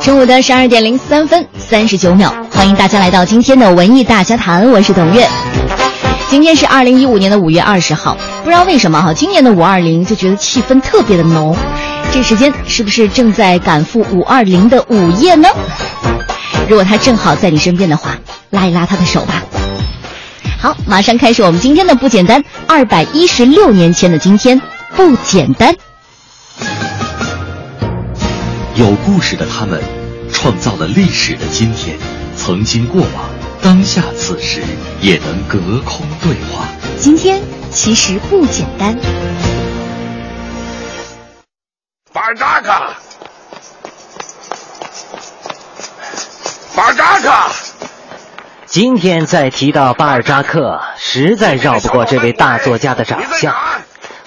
中午的十二点零三分三十九秒，欢迎大家来到今天的文艺大家谈，我是董月。今天是二零一五年的五月二十号，不知道为什么哈，今年的五二零就觉得气氛特别的浓。这时间是不是正在赶赴五二零的午夜呢？如果他正好在你身边的话，拉一拉他的手吧。好，马上开始我们今天的不简单。二百一十六年前的今天，不简单。有故事的他们，创造了历史的今天。曾经过往，当下此时，也能隔空对话。今天其实不简单。巴尔扎克，巴尔扎克。今天再提到巴尔扎克，实在绕不过这位大作家的长相。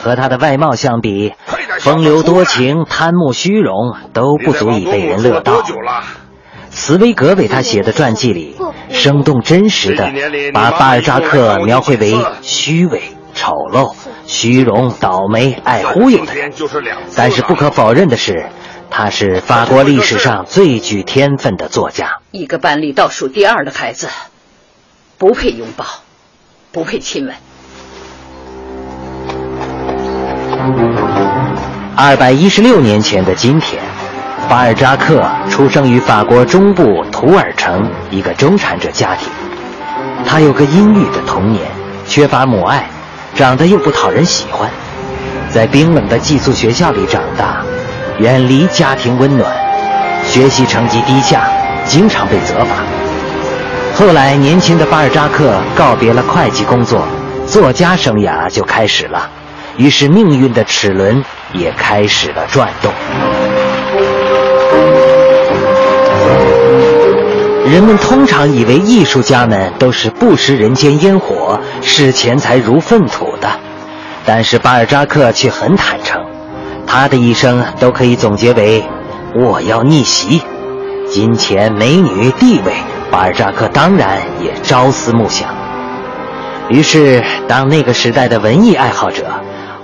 和他的外貌相比，风流多情、贪慕虚荣都不足以被人乐道。茨威格为他写的传记里，生动真实的把巴尔扎克描绘为虚伪、丑陋、虚荣、倒霉、爱忽悠的人。但是不可否认的是，他是法国历史上最具天分的作家。一个班里倒数第二的孩子，不配拥抱，不配亲吻。二百一十六年前的今天，巴尔扎克出生于法国中部图尔城一个中产者家庭。他有个阴郁的童年，缺乏母爱，长得又不讨人喜欢，在冰冷的寄宿学校里长大，远离家庭温暖，学习成绩低下，经常被责罚。后来，年轻的巴尔扎克告别了会计工作，作家生涯就开始了。于是，命运的齿轮也开始了转动。人们通常以为艺术家们都是不食人间烟火、视钱财如粪土的，但是巴尔扎克却很坦诚，他的一生都可以总结为：我要逆袭，金钱、美女、地位，巴尔扎克当然也朝思暮想。于是，当那个时代的文艺爱好者。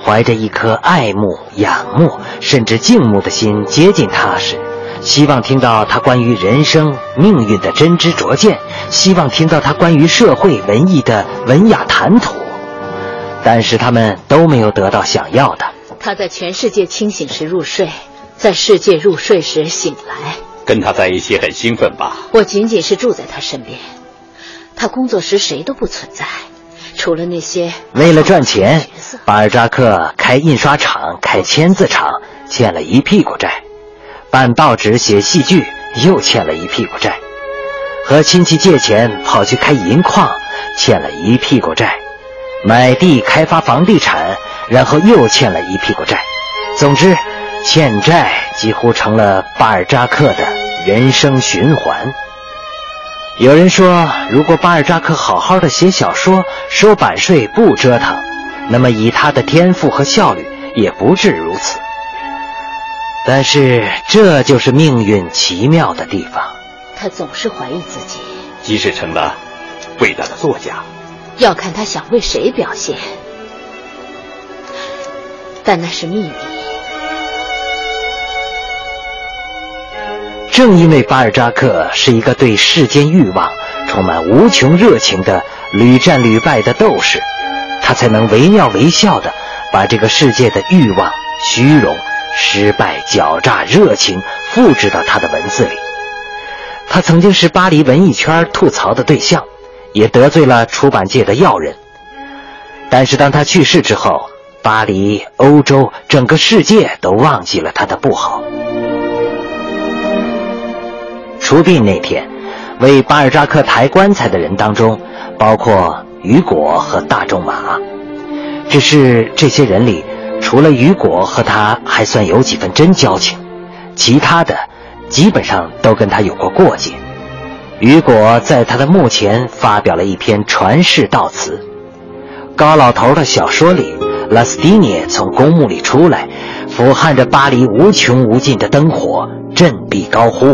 怀着一颗爱慕、仰慕，甚至敬慕的心接近他时，希望听到他关于人生、命运的真知灼见，希望听到他关于社会、文艺的文雅谈吐，但是他们都没有得到想要的。他在全世界清醒时入睡，在世界入睡时醒来。跟他在一起很兴奋吧？我仅仅是住在他身边，他工作时谁都不存在。除了那些为了赚钱，巴尔扎克开印刷厂、开签字厂，欠了一屁股债；办报纸、写戏剧，又欠了一屁股债；和亲戚借钱跑去开银矿，欠了一屁股债；买地开发房地产，然后又欠了一屁股债。总之，欠债几乎成了巴尔扎克的人生循环。有人说，如果巴尔扎克好好的写小说、收版税不折腾，那么以他的天赋和效率，也不至如此。但是这就是命运奇妙的地方。他总是怀疑自己，即使成了伟大的作家，要看他想为谁表现。但那是秘密。正因为巴尔扎克是一个对世间欲望充满无穷热情的屡战屡败的斗士，他才能惟妙惟肖地把这个世界的欲望、虚荣、失败、狡诈、热情复制到他的文字里。他曾经是巴黎文艺圈吐槽的对象，也得罪了出版界的要人。但是当他去世之后，巴黎、欧洲、整个世界都忘记了他的不好。出殡那天，为巴尔扎克抬棺材的人当中，包括雨果和大仲马。只是这些人里，除了雨果和他还算有几分真交情，其他的基本上都跟他有过过节。雨果在他的墓前发表了一篇传世悼词。高老头的小说里，拉斯蒂涅从公墓里出来，俯瞰着巴黎无穷无尽的灯火，振臂高呼：“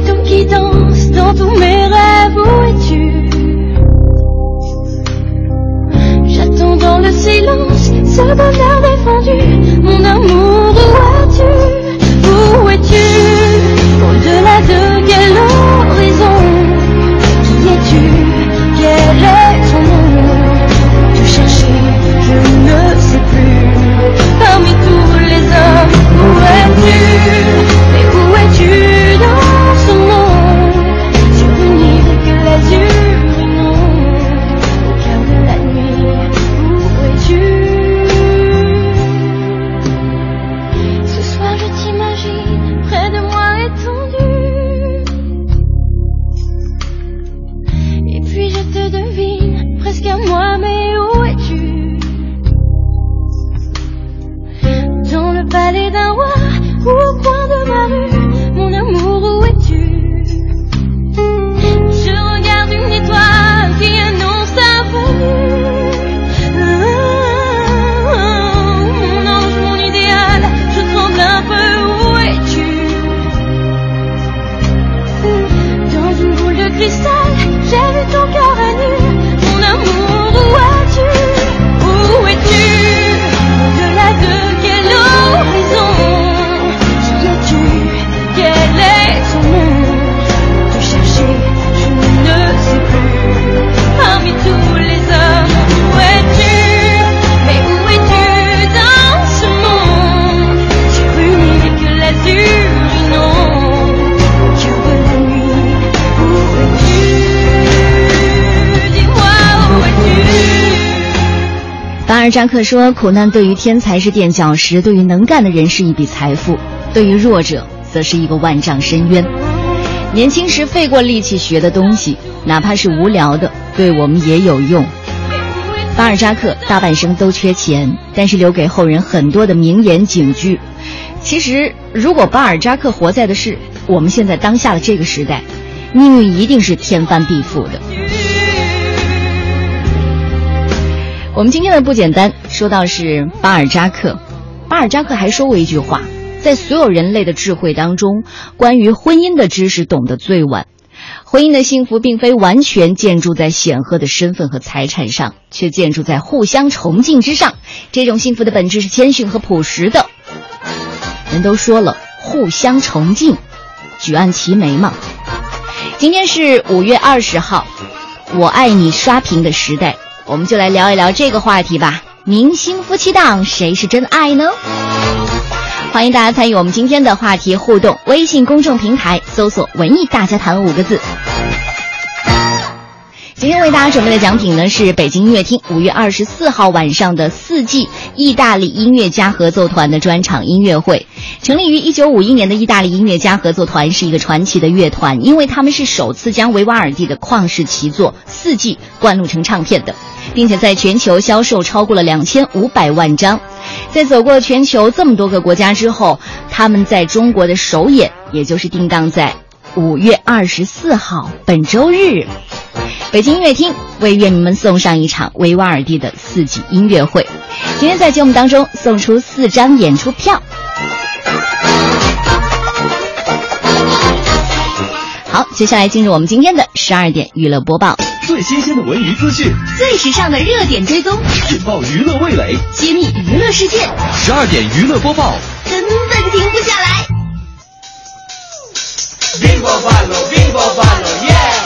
bateaux qui dansent dans tous mes rêves. Où es-tu? J'attends dans le silence ce bonheur défendu. 扎克说：“苦难对于天才是垫脚石，对于能干的人是一笔财富，对于弱者则是一个万丈深渊。年轻时费过力气学的东西，哪怕是无聊的，对我们也有用。”巴尔扎克大半生都缺钱，但是留给后人很多的名言警句。其实，如果巴尔扎克活在的是我们现在当下的这个时代，命运一定是天翻地覆的。我们今天的不简单，说到是巴尔扎克。巴尔扎克还说过一句话：在所有人类的智慧当中，关于婚姻的知识懂得最晚。婚姻的幸福并非完全建筑在显赫的身份和财产上，却建筑在互相崇敬之上。这种幸福的本质是谦逊和朴实的。人都说了，互相崇敬，举案齐眉嘛。今天是五月二十号，我爱你刷屏的时代。我们就来聊一聊这个话题吧。明星夫妻档，谁是真爱呢？欢迎大家参与我们今天的话题互动，微信公众平台搜索“文艺大家谈”五个字。今天为大家准备的奖品呢是北京音乐厅五月二十四号晚上的四季意大利音乐家合奏团的专场音乐会。成立于一九五一年的意大利音乐家合奏团是一个传奇的乐团，因为他们是首次将维瓦尔第的旷世奇作《四季》灌录成唱片的，并且在全球销售超过了两千五百万张。在走过全球这么多个国家之后，他们在中国的首演，也就是定档在五月二十四号本周日。北京音乐厅为乐迷们送上一场维瓦尔第的四季音乐会。今天在节目当中送出四张演出票。好，接下来进入我们今天的十二点娱乐播报。最新鲜的文娱资讯，最时尚的热点追踪，引爆娱乐味蕾，揭秘娱乐世界，十二点娱乐播报，根本停不下来。Vivo ballo, vivo ballo, yeah, yeah.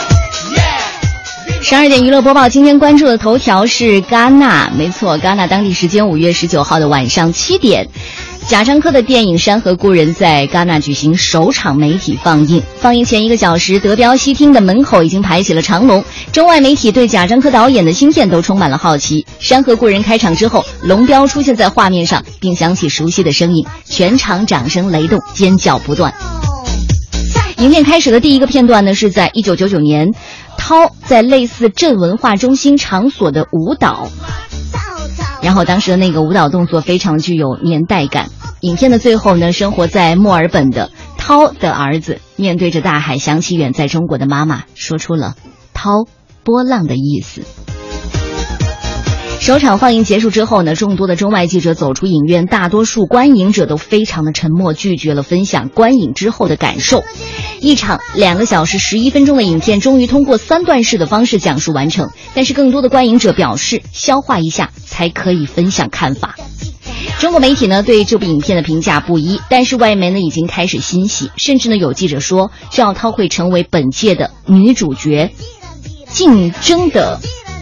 十二点娱乐播报，今天关注的头条是戛纳，没错，戛纳当地时间五月十九号的晚上七点，贾樟柯的电影《山河故人》在戛纳举行首场媒体放映。放映前一个小时，德彪西厅的门口已经排起了长龙。中外媒体对贾樟柯导演的新片都充满了好奇。《山河故人》开场之后，龙彪出现在画面上，并响起熟悉的声音，全场掌声雷动，尖叫不断。影片开始的第一个片段呢，是在一九九九年，涛在类似镇文化中心场所的舞蹈。然后当时的那个舞蹈动作非常具有年代感。影片的最后呢，生活在墨尔本的涛的儿子面对着大海，想起远在中国的妈妈，说出了“涛波浪”的意思。首场放映结束之后呢，众多的中外记者走出影院，大多数观影者都非常的沉默，拒绝了分享观影之后的感受。一场两个小时十一分钟的影片，终于通过三段式的方式讲述完成。但是更多的观影者表示，消化一下才可以分享看法。中国媒体呢对这部影片的评价不一，但是外媒呢已经开始欣喜，甚至呢有记者说，赵涛会成为本届的女主角竞争的。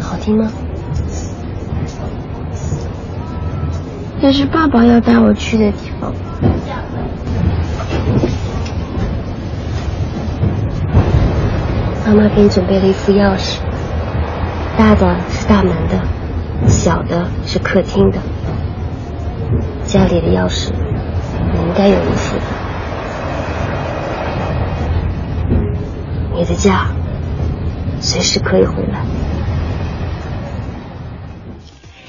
好听吗？那是爸爸要带我去的地方。妈妈给你准备了一副钥匙，大的是大门的，小的是客厅的。家里的钥匙。应该有一副的。你的家随时可以回来。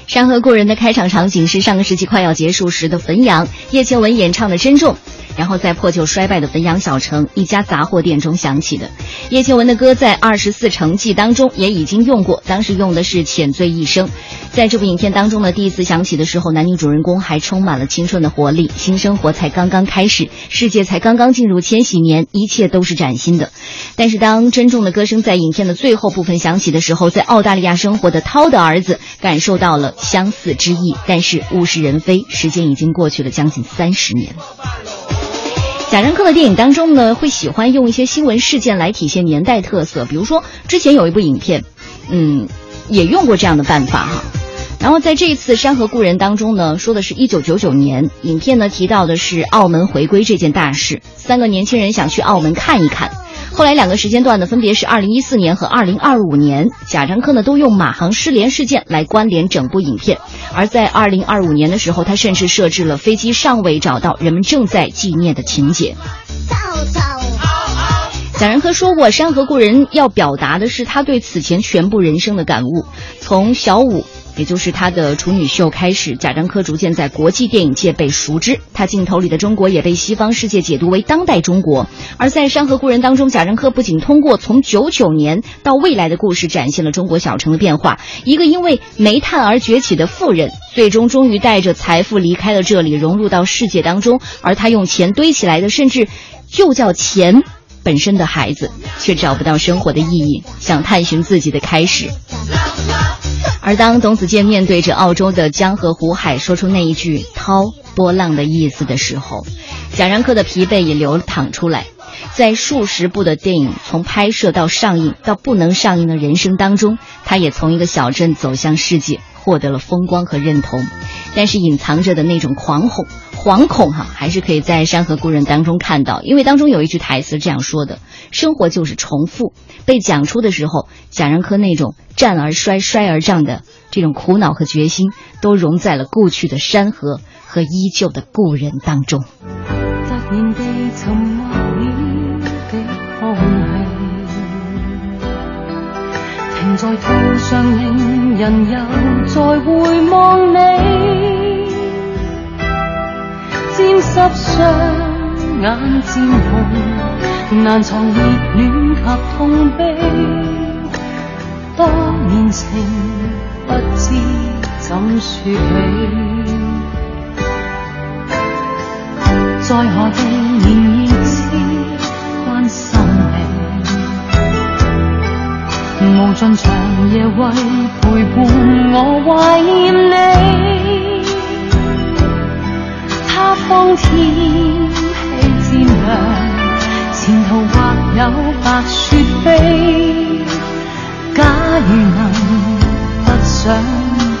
《山河故人》的开场场景是上个世纪快要结束时的汾阳，叶倩文演唱的《珍重》。然后在破旧衰败的汾阳小城一家杂货店中响起的，叶倩文的歌在《二十四城记》当中也已经用过，当时用的是《浅醉一生》。在这部影片当中呢，第一次响起的时候，男女主人公还充满了青春的活力，新生活才刚刚开始，世界才刚刚进入千禧年，一切都是崭新的。但是当珍重的歌声在影片的最后部分响起的时候，在澳大利亚生活的涛的儿子感受到了相似之意，但是物是人非，时间已经过去了将近三十年。贾樟柯的电影当中呢，会喜欢用一些新闻事件来体现年代特色，比如说之前有一部影片，嗯，也用过这样的办法哈。然后在这一次《山河故人》当中呢，说的是一九九九年，影片呢提到的是澳门回归这件大事，三个年轻人想去澳门看一看。后来两个时间段呢，分别是二零一四年和二零二五年。贾樟柯呢都用马航失联事件来关联整部影片。而在二零二五年的时候，他甚至设置了飞机尚未找到，人们正在纪念的情节。贾樟柯说过，《山河故人》要表达的是他对此前全部人生的感悟，从小五。也就是他的处女秀开始，贾樟柯逐渐在国际电影界被熟知，他镜头里的中国也被西方世界解读为当代中国。而在《山河故人》当中，贾樟柯不仅通过从九九年到未来的故事，展现了中国小城的变化。一个因为煤炭而崛起的富人，最终终于带着财富离开了这里，融入到世界当中。而他用钱堆起来的，甚至就叫钱本身的孩子，却找不到生活的意义，想探寻自己的开始。而当董子健面对着澳洲的江河湖海，说出那一句“涛波浪”的意思的时候，贾樟柯的疲惫也流淌出来。在数十部的电影从拍摄到上映到不能上映的人生当中，他也从一个小镇走向世界，获得了风光和认同。但是隐藏着的那种狂吼、惶恐哈，还是可以在《山河故人》当中看到。因为当中有一句台词这样说的：“生活就是重复。”被讲出的时候，贾樟柯那种战而衰、衰而胀的这种苦恼和决心，都融在了故去的山河和依旧的故人当中。停在途上，令人又再回望你，湿双眼渐红，难藏热恋及痛悲。多年情，不知怎说起。在何地仍然知关心你，无尽长夜为陪伴我怀念你。当天气渐凉。前途或有白雪飞，假如能不想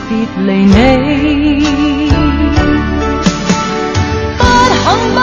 别离你，不肯不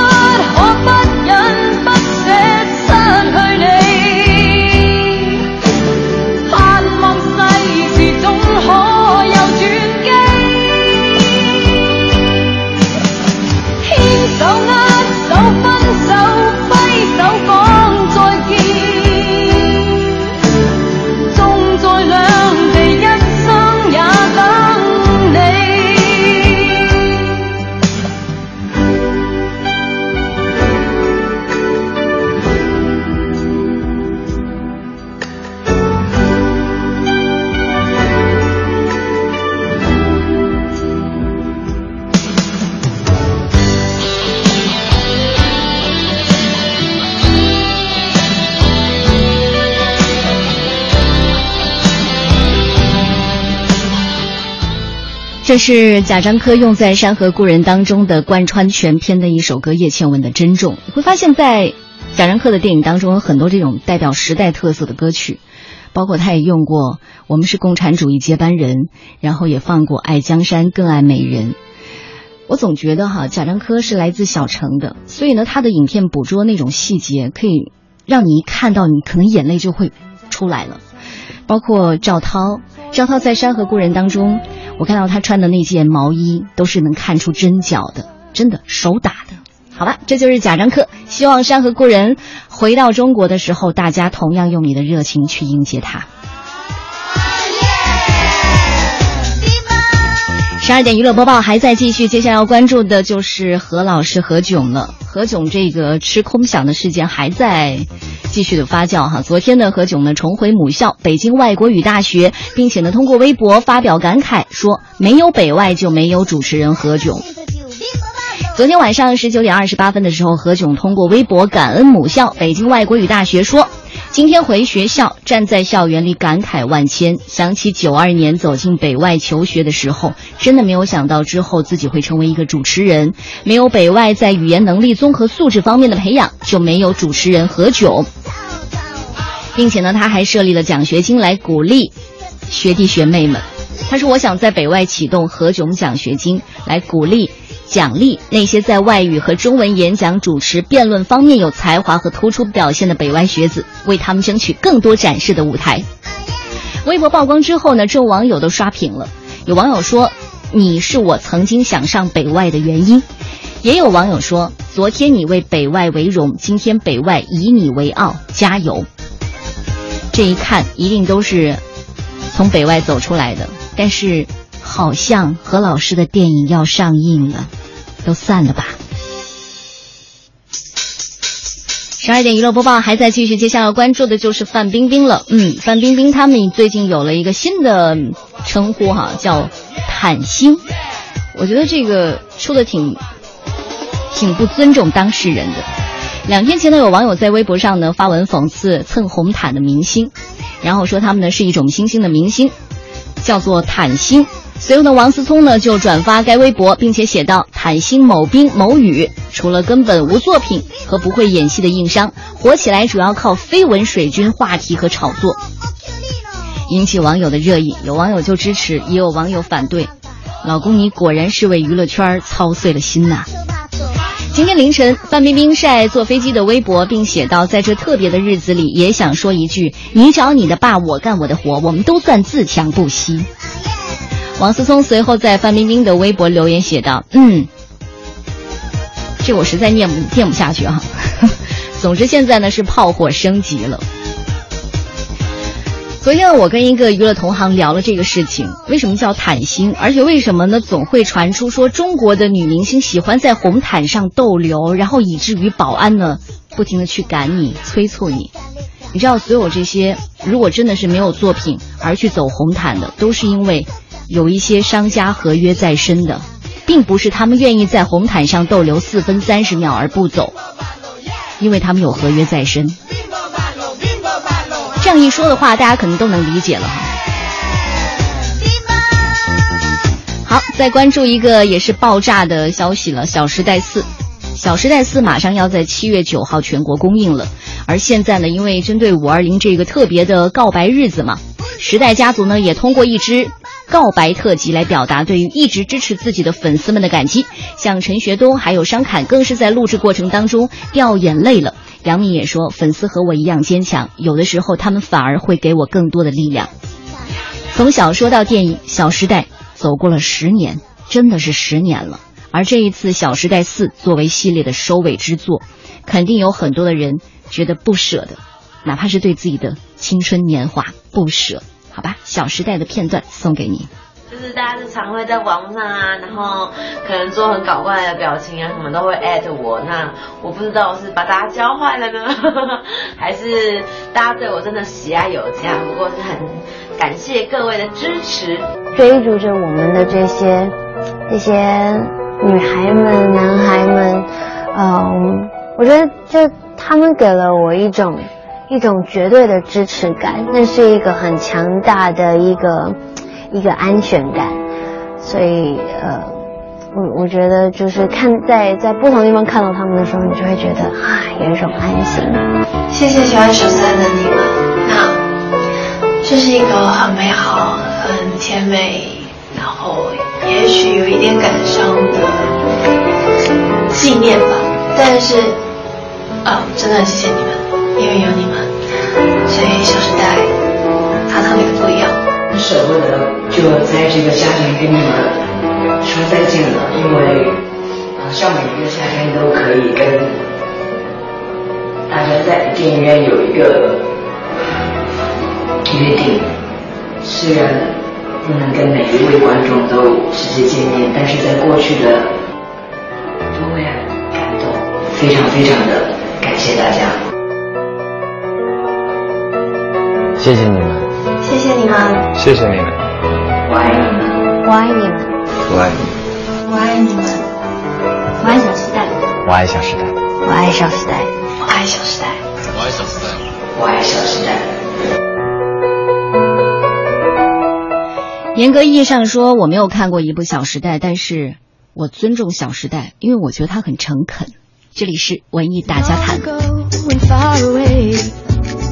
这是贾樟柯用在《山河故人》当中的贯穿全篇的一首歌《叶倩文的珍重》。你会发现在贾樟柯的电影当中有很多这种代表时代特色的歌曲，包括他也用过《我们是共产主义接班人》，然后也放过《爱江山更爱美人》。我总觉得哈，贾樟柯是来自小城的，所以呢，他的影片捕捉那种细节，可以让你一看到你可能眼泪就会出来了。包括赵涛，赵涛在《山河故人》当中。我看到他穿的那件毛衣都是能看出针脚的，真的手打的。好吧，这就是贾樟柯。希望山河故人回到中国的时候，大家同样用你的热情去迎接他。十二点娱乐播报还在继续，接下来要关注的就是何老师何炅了。何炅这个吃空饷的事件还在继续的发酵哈。昨天呢，何炅呢重回母校北京外国语大学，并且呢通过微博发表感慨说：“没有北外就没有主持人何炅。”昨天晚上十九点二十八分的时候，何炅通过微博感恩母校北京外国语大学说。今天回学校，站在校园里感慨万千，想起九二年走进北外求学的时候，真的没有想到之后自己会成为一个主持人。没有北外在语言能力、综合素质方面的培养，就没有主持人何炅。并且呢，他还设立了奖学金来鼓励学弟学妹们。他说：“我想在北外启动何炅奖学金，来鼓励。”奖励那些在外语和中文演讲、主持、辩论方面有才华和突出表现的北外学子，为他们争取更多展示的舞台。微博曝光之后呢，众网友都刷屏了。有网友说：“你是我曾经想上北外的原因。”也有网友说：“昨天你为北外为荣，今天北外以你为傲，加油！”这一看，一定都是从北外走出来的。但是。好像何老师的电影要上映了，都散了吧。十二点娱乐播报还在继续，接下来关注的就是范冰冰了。嗯，范冰冰他们最近有了一个新的称呼哈，叫“坦星”。我觉得这个说的挺挺不尊重当事人的。两天前呢，有网友在微博上呢发文讽刺蹭红毯的明星，然后说他们呢是一种新兴的明星，叫做“坦星”。随后呢，王思聪呢就转发该微博，并且写道：“坦星某冰某宇，除了根本无作品和不会演戏的硬伤，火起来主要靠绯闻水军话题和炒作，引起网友的热议。有网友就支持，也有网友反对。老公，你果然是为娱乐圈操碎了心呐！”今天凌晨，范冰冰晒坐飞机的微博，并写道：“在这特别的日子里，也想说一句：你找你的爸，我干我的活，我们都算自强不息。”王思聪随后在范冰冰的微博留言写道：“嗯，这我实在念不念不下去啊。总之现在呢是炮火升级了。昨天我跟一个娱乐同行聊了这个事情，为什么叫坦星？而且为什么呢？总会传出说中国的女明星喜欢在红毯上逗留，然后以至于保安呢不停的去赶你、催促你。你知道，所有这些如果真的是没有作品而去走红毯的，都是因为有一些商家合约在身的，并不是他们愿意在红毯上逗留四分三十秒而不走，因为他们有合约在身。这样一说的话，大家可能都能理解了哈。好，再关注一个也是爆炸的消息了，《小时代四》。《小时代四》马上要在七月九号全国公映了，而现在呢，因为针对五二零这个特别的告白日子嘛，时代家族呢也通过一支告白特辑来表达对于一直支持自己的粉丝们的感激。像陈学冬还有商侃，更是在录制过程当中掉眼泪了。杨幂也说，粉丝和我一样坚强，有的时候他们反而会给我更多的力量。从小说到电影，《小时代》走过了十年，真的是十年了。而这一次，《小时代四》作为系列的收尾之作，肯定有很多的人觉得不舍的，哪怕是对自己的青春年华不舍。好吧，《小时代》的片段送给你。就是大家是常会在网上啊，然后可能做很搞怪的表情啊，什么都会艾特我。那我不知道是把大家教坏了呢，还是大家对我真的喜爱有加。不过是很感谢各位的支持，追逐着我们的这些这些女孩们、男孩们，嗯，我觉得就他们给了我一种一种绝对的支持感，那是一个很强大的一个。一个安全感，所以呃，我我觉得就是看在在不同地方看到他们的时候，你就会觉得啊，有一种安心。谢谢喜欢十三的你们，那这是一个很美好、很甜美，然后也许有一点感伤的纪念吧。但是啊，真的很谢谢你们，因为有你们，所以小时代它特别的不一样。舍不得就在这个夏天跟你们说再见了，因为好像每一个夏天都可以跟大家在电影院有一个约定，虽然不能跟每一位观众都直接见面，但是在过去的都会很感动，非常非常的谢谢你们。谢谢你们，谢谢你们，我爱你们，我爱你们，我爱你们，我爱你们，我爱小时代，我爱小时代，我爱小时代，我爱小时代，我爱小时代，我爱小时代。严格意义上说，我没有看过一部《小时代》，但是我尊重《小时代》，因为我觉得它很诚恳。这里是文艺大家谈。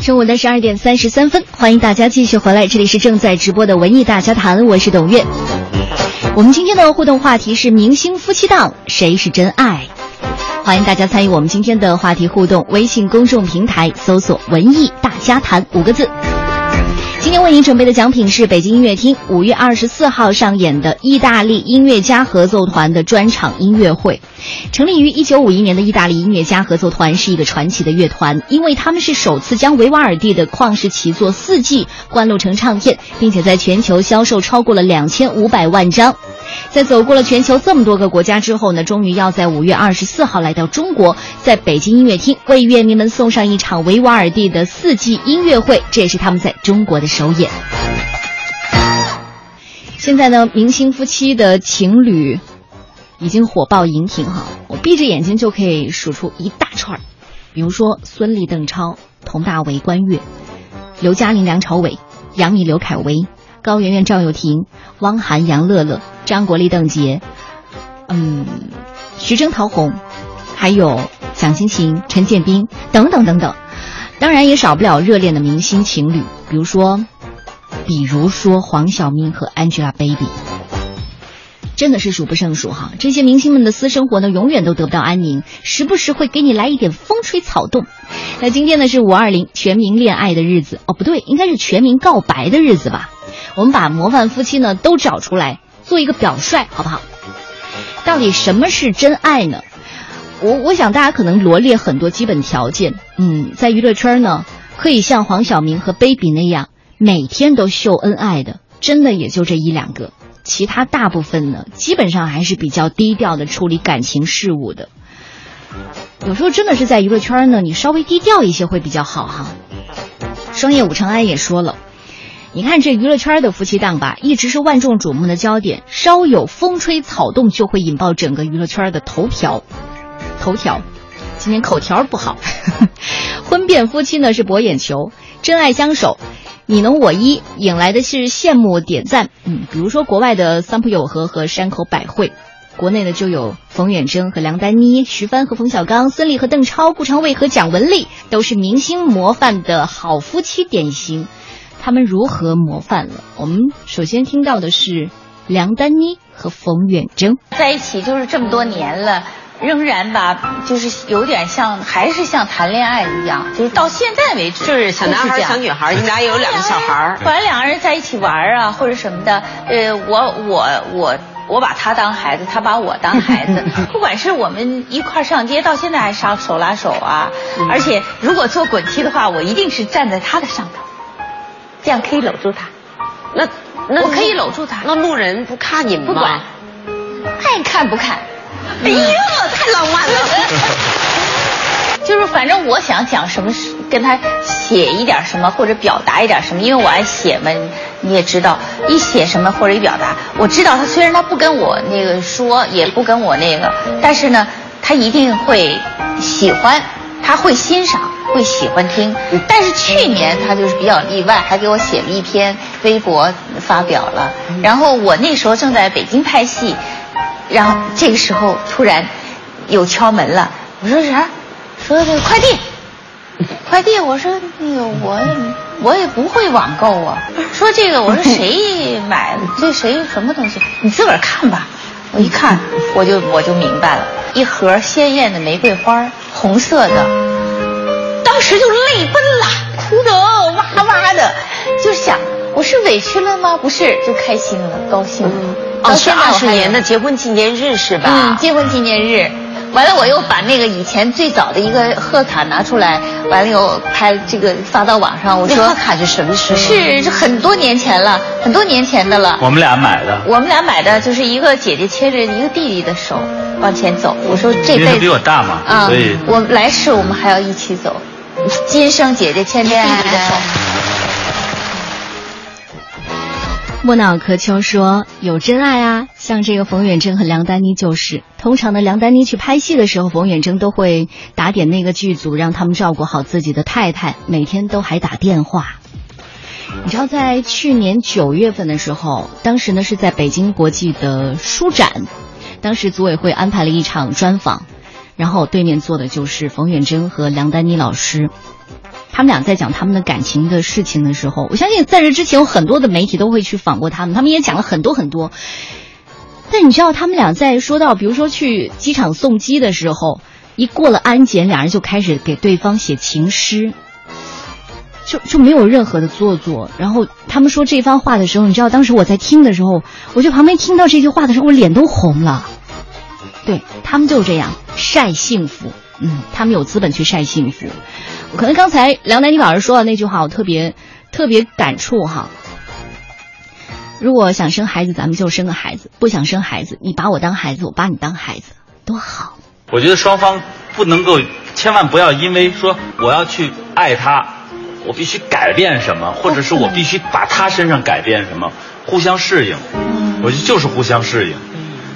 中午的十二点三十三分，欢迎大家继续回来，这里是正在直播的文艺大家谈，我是董月。我们今天的互动话题是明星夫妻档，谁是真爱？欢迎大家参与我们今天的话题互动，微信公众平台搜索“文艺大家谈”五个字。今天为您准备的奖品是北京音乐厅五月二十四号上演的意大利音乐家合奏团的专场音乐会。成立于一九五一年的意大利音乐家合奏团是一个传奇的乐团，因为他们是首次将维瓦尔第的旷世奇作《四季》灌录成唱片，并且在全球销售超过了两千五百万张。在走过了全球这么多个国家之后呢，终于要在五月二十四号来到中国，在北京音乐厅为乐迷们送上一场维瓦尔第的四季音乐会，这也是他们在中国的首演。现在呢，明星夫妻的情侣已经火爆荧屏哈，我闭着眼睛就可以数出一大串，比如说孙俪、邓超、佟大为、关悦、刘嘉玲、梁朝伟、杨幂、刘恺威。高圆圆、赵又廷、汪涵、杨乐乐、张国立、邓婕，嗯，徐峥、陶虹，还有蒋勤勤、陈建斌等等等等，当然也少不了热恋的明星情侣，比如说，比如说黄晓明和 Angelababy，真的是数不胜数哈。这些明星们的私生活呢，永远都得不到安宁，时不时会给你来一点风吹草动。那今天呢是五二零全民恋爱的日子哦，不对，应该是全民告白的日子吧。我们把模范夫妻呢都找出来，做一个表率，好不好？到底什么是真爱呢？我我想大家可能罗列很多基本条件，嗯，在娱乐圈呢，可以像黄晓明和 baby 那样每天都秀恩爱的，真的也就这一两个，其他大部分呢，基本上还是比较低调的处理感情事务的。有时候真的是在娱乐圈呢，你稍微低调一些会比较好哈。双叶武成安也说了，你看这娱乐圈的夫妻档吧，一直是万众瞩目的焦点，稍有风吹草动就会引爆整个娱乐圈的头条。头条，今天口条不好。婚变夫妻呢是博眼球，真爱相守，你侬我一，引来的是羡慕点赞。嗯，比如说国外的三浦友和和山口百惠，国内的就有冯远征和梁丹妮，徐帆和冯小刚，孙俪和邓超，顾长卫和蒋雯丽，都是明星模范的好夫妻典型。他们如何模范了？我们首先听到的是梁丹妮和冯远征在一起就是这么多年了。仍然吧，就是有点像，还是像谈恋爱一样，就是到现在为止，就是小男孩、小女孩，你们俩有两个小孩，反正两个人在一起玩啊，或者什么的。呃，我我我我把他当孩子，他把我当孩子。不管是我们一块上街，到现在还上手拉手啊。而且如果坐滚梯的话，我一定是站在他的上头，这样可以搂住他。那那我可以搂住他。那路人不看你们吗？不管，爱看不看。哎呦，太浪漫了！就是反正我想讲什么，跟他写一点什么或者表达一点什么，因为我爱写嘛，你也知道，一写什么或者一表达，我知道他虽然他不跟我那个说，也不跟我那个，但是呢，他一定会喜欢，他会欣赏，会喜欢听。但是去年他就是比较例外，还给我写了一篇微博发表了，然后我那时候正在北京拍戏。然后这个时候突然有敲门了，我说啥？说这个快递，快递。我说那个我我也不会网购啊。说这个我说谁买的？这谁什么东西？你自个儿看吧。我一看我就我就明白了，一盒鲜艳的玫瑰花，红色的。当时就泪奔了，哭得哇哇的，就想我是委屈了吗？不是，就开心了，高兴了。哦，是二十年的结婚纪念日是吧？嗯，结婚纪念日，完了我又把那个以前最早的一个贺卡拿出来，完了又拍这个发到网上。我说贺卡是什么时候？是很多年前了，很多年前的了。我们俩买的。我们俩买的就是一个姐姐牵着一个弟弟的手往前走。我说这辈子比我大嘛，所以我来世我们还要一起走，今生姐姐牵弟弟的。莫脑壳秋说：“有真爱啊，像这个冯远征和梁丹妮就是。通常呢，梁丹妮去拍戏的时候，冯远征都会打点那个剧组，让他们照顾好自己的太太，每天都还打电话。你知道，在去年九月份的时候，当时呢是在北京国际的书展，当时组委会安排了一场专访，然后对面坐的就是冯远征和梁丹妮老师。”他们俩在讲他们的感情的事情的时候，我相信在这之前有很多的媒体都会去访过他们，他们也讲了很多很多。但你知道，他们俩在说到，比如说去机场送机的时候，一过了安检，俩人就开始给对方写情诗，就就没有任何的做作。然后他们说这番话的时候，你知道，当时我在听的时候，我就旁边听到这句话的时候，我脸都红了。对他们就这样晒幸福，嗯，他们有资本去晒幸福。可能刚才梁丹妮老师说的那句话，我特别特别感触哈。如果想生孩子，咱们就生个孩子；不想生孩子，你把我当孩子，我把你当孩子，多好。我觉得双方不能够，千万不要因为说我要去爱他，我必须改变什么，或者是我必须把他身上改变什么，互相适应。我觉得就是互相适应。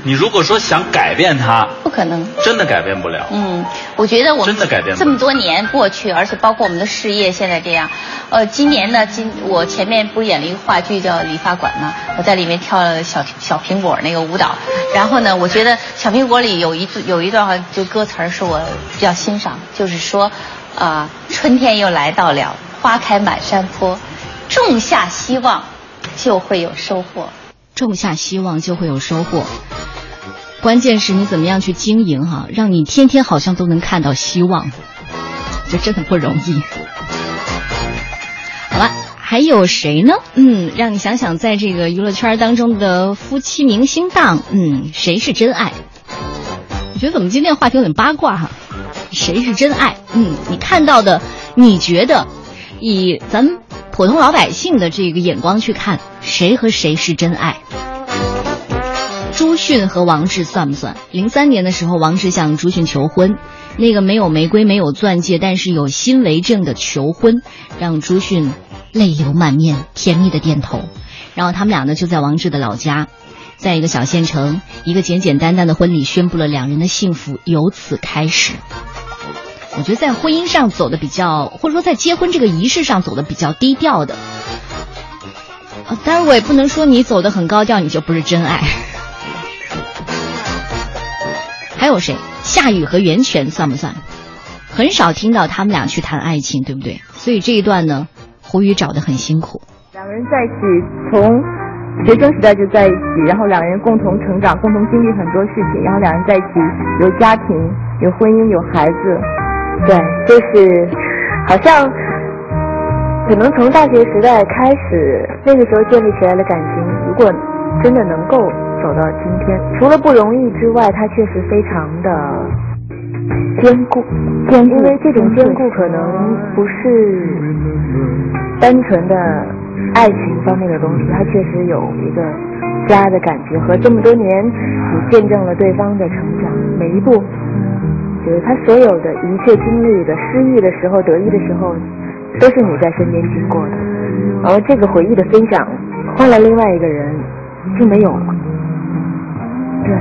你如果说想改变他，不可能，真的改变不了。嗯，我觉得我真的改变这么多年过去，而且包括我们的事业现在这样。呃，今年呢，今我前面不是演了一个话剧叫《理发馆》吗？我在里面跳了小小苹果那个舞蹈。然后呢，我觉得小苹果里有一有一段话就歌词是我比较欣赏，就是说，啊，春天又来到了，花开满山坡，种下希望，就会有收获。种下希望就会有收获。关键是你怎么样去经营哈，让你天天好像都能看到希望，这真的不容易。好了。还有谁呢？嗯，让你想想，在这个娱乐圈当中的夫妻明星档，嗯，谁是真爱？我觉得怎么今天话题有点八卦哈？谁是真爱？嗯，你看到的，你觉得，以咱们普通老百姓的这个眼光去看，谁和谁是真爱？朱迅和王志算不算？零三年的时候，王志向朱迅求婚，那个没有玫瑰、没有钻戒，但是有心为证的求婚，让朱迅泪流满面，甜蜜的点头。然后他们俩呢，就在王志的老家，在一个小县城，一个简简单单的婚礼，宣布了两人的幸福由此开始。我觉得在婚姻上走的比较，或者说在结婚这个仪式上走的比较低调的。当然我也不能说你走的很高调，你就不是真爱。还有谁？夏雨和袁泉算不算？很少听到他们俩去谈爱情，对不对？所以这一段呢，胡宇找的很辛苦。两个人在一起，从学生时代就在一起，然后两个人共同成长，共同经历很多事情，然后两人在一起有家庭、有婚姻、有孩子。对，就是好像可能从大学时代开始，那个时候建立起来的感情，如果真的能够走到今天，除了不容易之外，它确实非常的坚固。坚固，因为这种坚固可能不是单纯的爱情方面的东西，它确实有一个家的感觉和这么多年你见证了对方的成长，每一步。就是他所有的一切经历的失意的时候、得意的时候，都是你在身边经过的。而这个回忆的分享，换了另外一个人就没有了。对，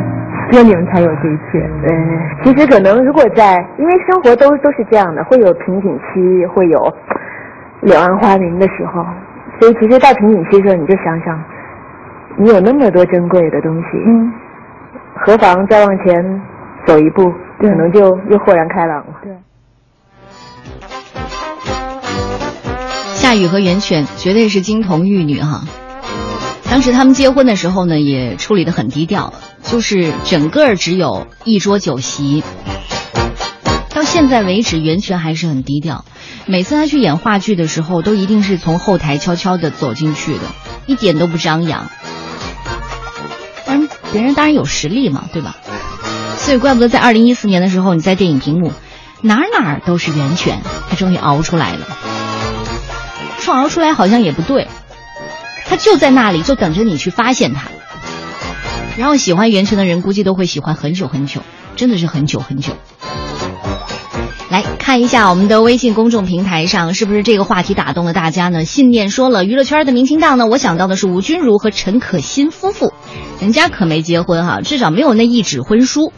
只有你们才有这一切。嗯，其实可能如果在，因为生活都都是这样的，会有瓶颈期，会有柳暗花明的时候。所以其实到瓶颈期的时候，你就想想，你有那么多珍贵的东西，嗯，何妨再往前走一步？可能就又豁然开朗了。对，夏雨和袁泉绝对是金童玉女哈。当时他们结婚的时候呢，也处理的很低调，就是整个只有一桌酒席。到现在为止，袁泉还是很低调。每次他去演话剧的时候，都一定是从后台悄悄的走进去的，一点都不张扬。当然，别人当然有实力嘛，对吧？所以，怪不得在二零一四年的时候，你在电影屏幕哪儿哪儿都是源泉，他终于熬出来了。说熬出来好像也不对，他就在那里，就等着你去发现他。然后，喜欢袁泉的人估计都会喜欢很久很久，真的是很久很久。来看一下我们的微信公众平台上，是不是这个话题打动了大家呢？信念说了，娱乐圈的明星档呢，我想到的是吴君如和陈可辛夫妇，人家可没结婚哈，至少没有那一纸婚书。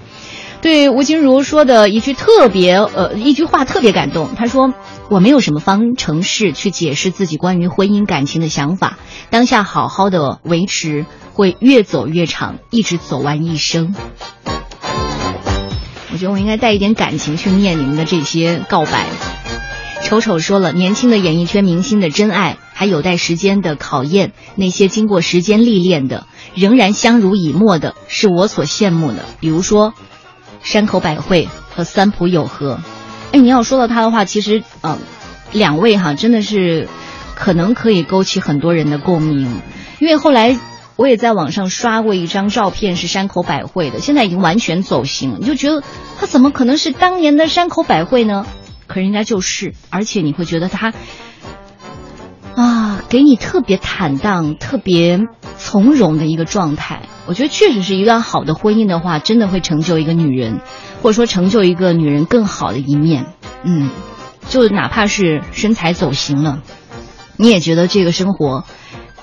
对吴君如说的一句特别呃一句话特别感动，他说：“我没有什么方程式去解释自己关于婚姻感情的想法，当下好好的维持，会越走越长，一直走完一生。”我觉得我应该带一点感情去念你们的这些告白。丑丑说了，年轻的演艺圈明星的真爱还有待时间的考验，那些经过时间历练的，仍然相濡以沫的，是我所羡慕的。比如说。山口百惠和三浦友和，哎，你要说到他的话，其实，嗯，两位哈真的是可能可以勾起很多人的共鸣，因为后来我也在网上刷过一张照片，是山口百惠的，现在已经完全走形了，你就觉得他怎么可能是当年的山口百惠呢？可人家就是，而且你会觉得他啊，给你特别坦荡、特别从容的一个状态。我觉得确实是一段好的婚姻的话，真的会成就一个女人，或者说成就一个女人更好的一面。嗯，就哪怕是身材走形了，你也觉得这个生活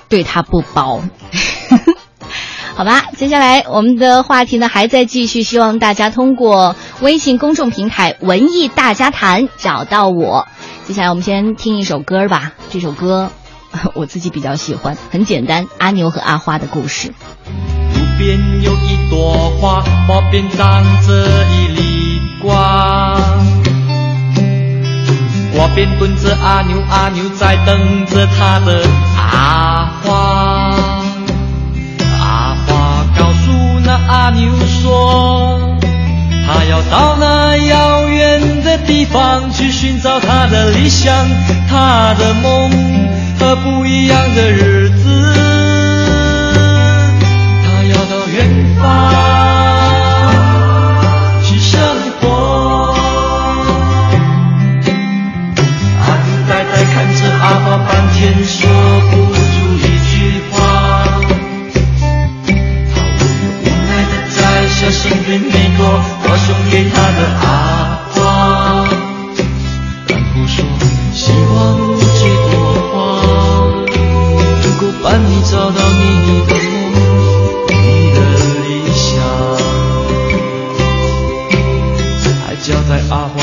对她不薄。好吧，接下来我们的话题呢还在继续，希望大家通过微信公众平台“文艺大家谈”找到我。接下来我们先听一首歌吧，这首歌 我自己比较喜欢，很简单，阿牛和阿花的故事。路边有一朵花，花边长着一粒瓜。瓜边蹲着阿牛，阿牛在等着他的阿花。阿花告诉那阿牛说，他要到那遥远的地方去寻找他的理想，他的梦。和不一样的日子。他要到远方给他的阿花，然后说希望这朵花能够伴你找到你的梦，你的理想。还交代阿花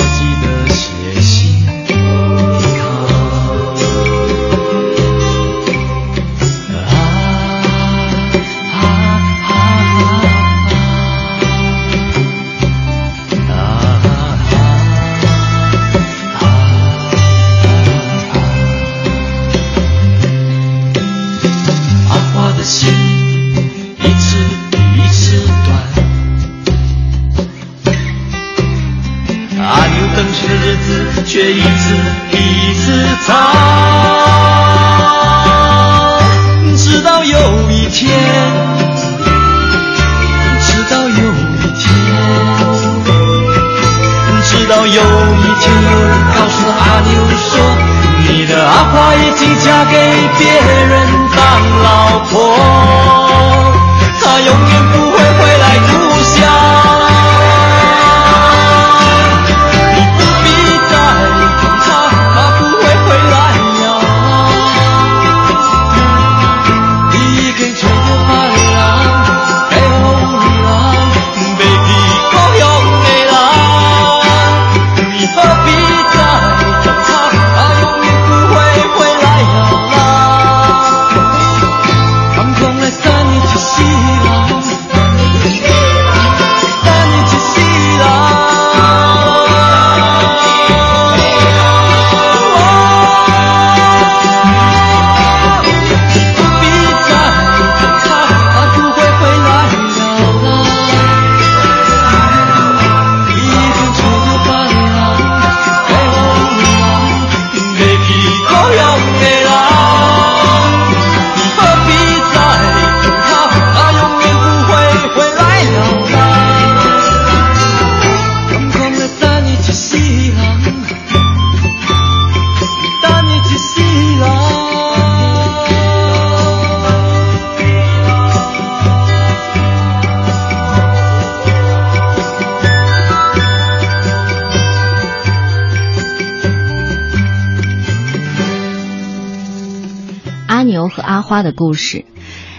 花的故事。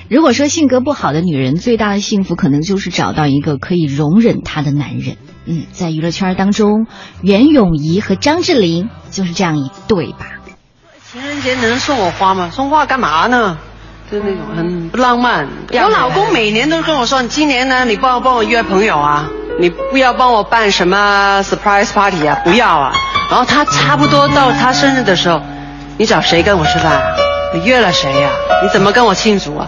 如果说性格不好的女人最大的幸福，可能就是找到一个可以容忍她的男人。嗯，在娱乐圈当中，袁咏仪和张智霖就是这样一对吧？情人节能送我花吗？送花干嘛呢？就那种很不浪漫。我老公每年都跟我说，你今年呢，你帮我帮我约朋友啊，你不要帮我办什么 surprise party 啊，不要啊。然后他差不多到他生日的时候，你找谁跟我吃饭啊？你约了谁呀、你怎么跟我庆祝啊？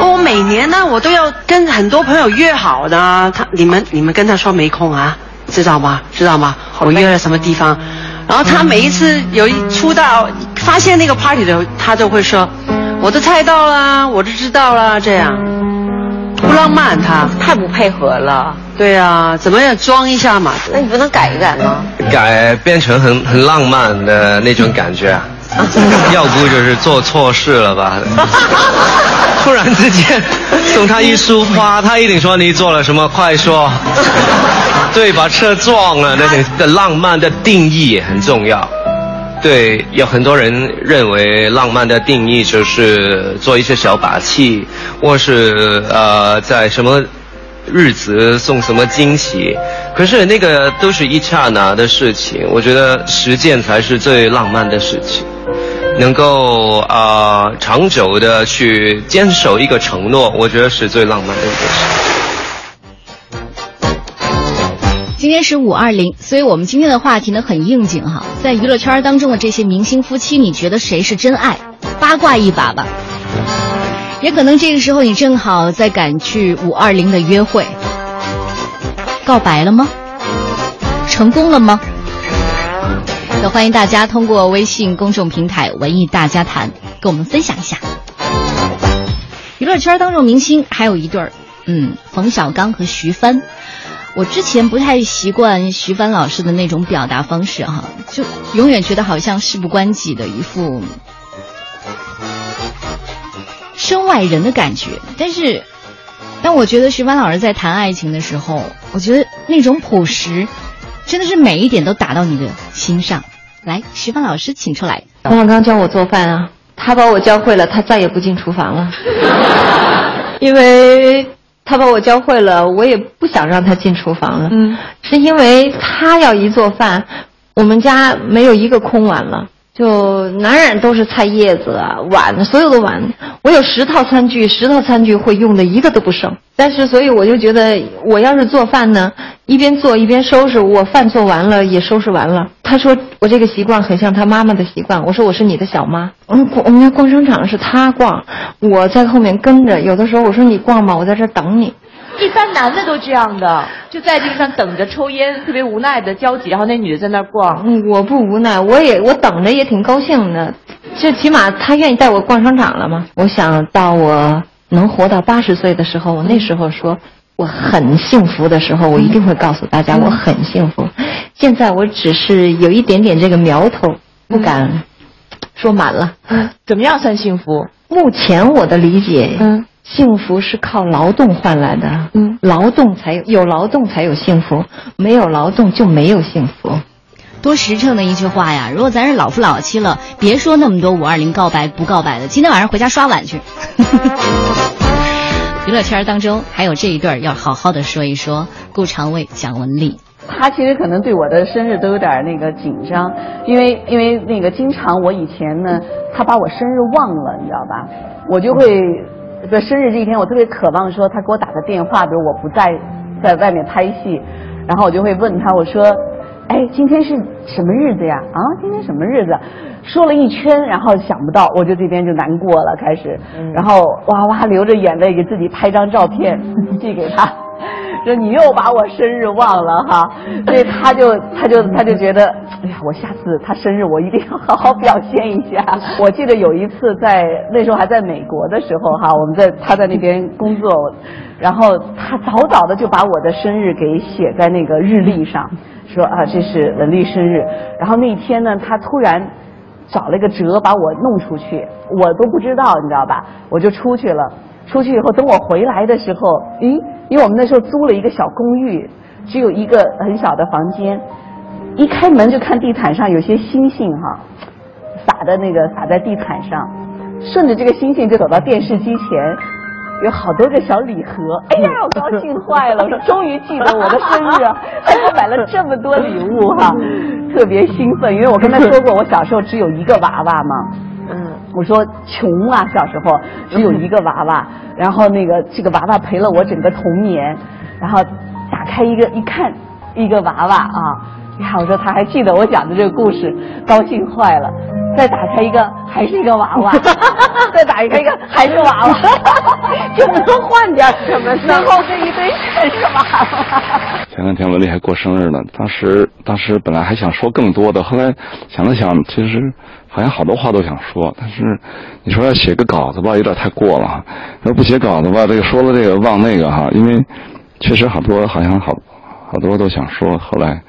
哦，我每年呢，我都要跟很多朋友约好的。他你们你们跟他说没空啊，知道吗？知道吗？我约了什么地方？然后他每一次有一出道发现那个 party 的，他就会说我都猜到了，我都知道了，这样不浪漫他太不配合了。对啊，怎么样装一下嘛？那你不能改一改吗？改变成很很浪漫的那种感觉啊，要不就是做错事了吧？突然之间送他一束花，他一定说你做了什么，快说。对，把车撞了，那种的浪漫的定义也很重要。对，有很多人认为浪漫的定义就是做一些小把戏，或是呃在什么日子送什么惊喜，可是那个都是一刹那的事情。我觉得实践才是最浪漫的事情，能够啊、长久的去坚守一个承诺，我觉得是最浪漫的一件事。今天是五二零，所以我们今天的话题呢很应景哈。在娱乐圈当中的这些明星夫妻，你觉得谁是真爱？八卦一把吧。也可能这个时候你正好在赶去五二零的约会，告白了吗？成功了吗？那欢迎大家通过微信公众平台“文艺大家谈”，跟我们分享一下。娱乐圈当中明星还有一对儿，嗯，冯小刚和徐帆。我之前不太习惯徐帆老师的那种表达方式哈，就永远觉得好像事不关己的一副身外人的感觉。但是，但我觉得徐帆老师在谈爱情的时候，我觉得那种朴实，真的是每一点都打到你的心上。来，徐帆老师，请出来。冯小刚教我做饭啊，他把我教会了，他再也不进厨房了，因为。他把我教会了，我也不想让他进厨房了。嗯，是因为他要一做饭，我们家没有一个空碗了，就哪哪都是菜叶子啊，碗，所有的碗，我有十套餐具，十套餐具会用的一个都不剩。但是，所以我就觉得，我要是做饭呢，一边做一边收拾，我饭做完了也收拾完了。他说我这个习惯很像他妈妈的习惯。我说我是你的小妈。嗯，我们家逛商场是他逛，我在后面跟着。有的时候我说你逛吧，我在这儿等你。一般男的都这样的，就在这个上等着抽烟，特别无奈的焦急。然后那女的在那逛。嗯，我不无奈，我也我等着也挺高兴的。就起码他愿意带我逛商场了嘛。我想到我。能活到八十岁的时候，我那时候说我很幸福的时候，我一定会告诉大家我很幸福。现在我只是有一点点这个苗头，不敢说满了。怎么样算幸福？目前我的理解，嗯，幸福是靠劳动换来的，嗯，劳动才有，有劳动才有幸福，没有劳动就没有幸福。多实诚的一句话呀！如果咱是老夫老妻了，别说那么多五二零告白不告白的，今天晚上回家刷碗去。娱乐圈当中还有这一对儿，要好好的说一说。顾长卫、蒋雯丽，他其实可能对我的生日都有点那个紧张，因为因为那个经常我以前呢，他把我生日忘了，你知道吧？我就会在生日这一天，我特别渴望说他给我打个电话，比如我不在在外面拍戏，然后我就会问他，我说。哎，今天是什么日子呀？啊，今天什么日子？说了一圈，然后想不到，我就这边就难过了，开始，然后哇哇流着眼泪给自己拍张照片寄给他，说你又把我生日忘了哈，所以他就他就他就觉得，哎呀，我下次他生日我一定要好好表现一下。我记得有一次在那时候还在美国的时候哈，我们在他在那边工作，然后他早早的就把我的生日给写在那个日历上。说啊，这是文丽生日。然后那天呢，他突然找了个辙把我弄出去，我都不知道，你知道吧？我就出去了。出去以后，等我回来的时候，咦，因为我们那时候租了一个小公寓，只有一个很小的房间。一开门就看地毯上有些星星哈，撒的那个撒在地毯上，顺着这个星星就走到电视机前。有好多个小礼盒，哎呀，我高兴坏了！我终于记得我的生日，还给我买了这么多礼物哈，特别兴奋。因为我跟他说过，我小时候只有一个娃娃嘛。嗯。我说穷啊，小时候 只有一个娃娃，然后那个这个娃娃陪了我整个童年，然后打开一个一看，一个娃娃啊，呀，我说他还记得我讲的这个故事，高兴坏了。再打开一个，还是一个娃娃；再打开一个，还是娃娃，就能换点什么？最后这一堆全是娃娃。前两天文丽还过生日呢，当时当时本来还想说更多的，后来想了想，其实好像好多话都想说，但是你说要写个稿子吧，有点太过了；要不写稿子吧，这个说了这个忘那个哈，因为确实好多好像好好多都想说，后来。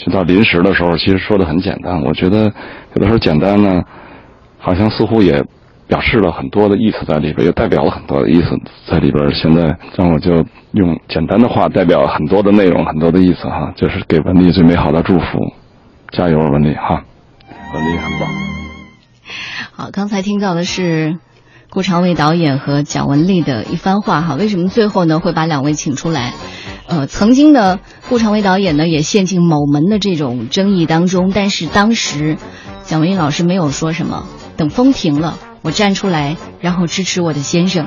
就到临时的时候，其实说的很简单。我觉得有的时候简单呢，好像似乎也表示了很多的意思在里边，也代表了很多的意思在里边。现在让我就用简单的话代表很多的内容，很多的意思哈，就是给文丽最美好的祝福，加油，文丽哈，文丽很棒。好，刚才听到的是顾长卫导演和蒋雯丽的一番话哈。为什么最后呢会把两位请出来？呃，曾经的顾长卫导演呢，也陷进某门的这种争议当中，但是当时蒋雯丽老师没有说什么，等风停了，我站出来，然后支持我的先生。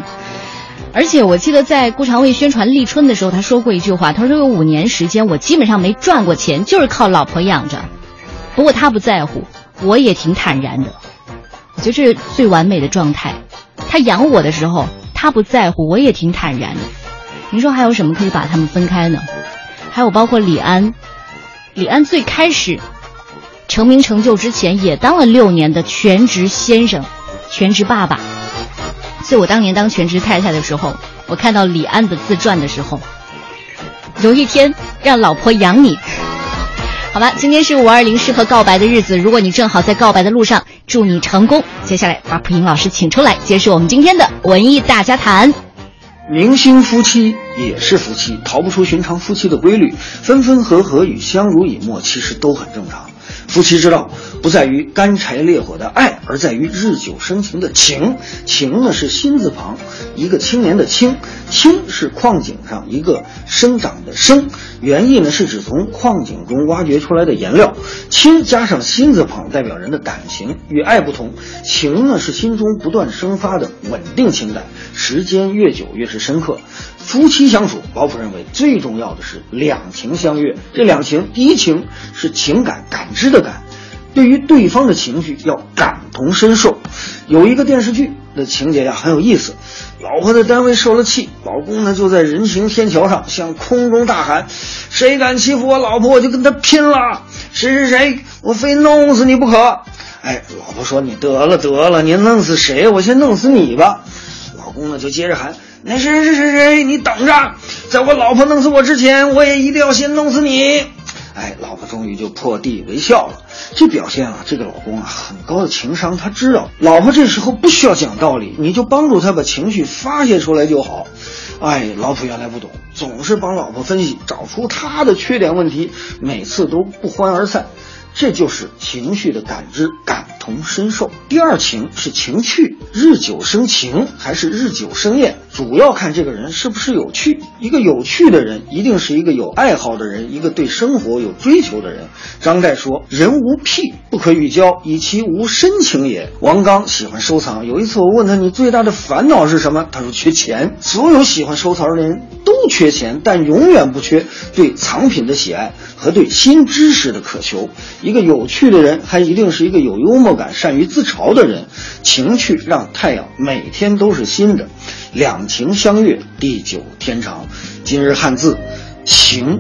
而且我记得在顾长卫宣传《立春》的时候，他说过一句话，他说有五年时间，我基本上没赚过钱，就是靠老婆养着。不过他不在乎，我也挺坦然的。就是最完美的状态。他养我的时候，他不在乎，我也挺坦然的。您说还有什么可以把他们分开呢？还有包括李安，李安最开始成名成就之前也当了六年的全职先生，全职爸爸。所以我当年当全职太太的时候，我看到李安的自传的时候，有一天让老婆养你。好吧，今天是五二零适合告白的日子，如果你正好在告白的路上，祝你成功。接下来把普英老师请出来，结束我们今天的文艺大家谈。明星夫妻也是夫妻，逃不出寻常夫妻的规律，分分合合与相濡以沫，其实都很正常。夫妻之道不在于干柴烈火的爱，而在于日久生情的情。情呢是心字旁，一个青年的青，青是矿井上一个生长的生，原意呢是指从矿井中挖掘出来的颜料。青加上心字旁，代表人的感情。与爱不同，情呢是心中不断生发的稳定情感，时间越久越是深刻。夫妻相处，保普认为最重要的是两情相悦。这两情，第一情是情感感知的感，对于对方的情绪要感同身受。有一个电视剧的情节呀很有意思，老婆在单位受了气，老公呢就在人行天桥上向空中大喊：“谁敢欺负我老婆，我就跟他拼了！谁谁谁，我非弄死你不可！”哎，老婆说：“你得了得了，你弄死谁？我先弄死你吧。”老公呢就接着喊。那谁谁谁谁，你等着，在我老婆弄死我之前，我也一定要先弄死你。哎，老婆终于就破涕为笑了。这表现啊，这个老公啊，很高的情商。他知道老婆这时候不需要讲道理，你就帮助他把情绪发泄出来就好。哎，老婆原来不懂，总是帮老婆分析，找出他的缺点问题，每次都不欢而散。这就是情绪的感知，感同身受。第二情是情趣，日久生情还是日久生厌，主要看这个人是不是有趣。一个有趣的人，一定是一个有爱好的人，一个对生活有追求的人。张岱说：“人无癖不可与交，以其无深情也。”王刚喜欢收藏，有一次我问他：“你最大的烦恼是什么？”他说：“缺钱。”所有喜欢收藏的人都缺钱，但永远不缺对藏品的喜爱和对新知识的渴求。一个有趣的人，还一定是一个有幽默感、善于自嘲的人。情趣让太阳每天都是新的，两情相悦，地久天长。今日汉字，情。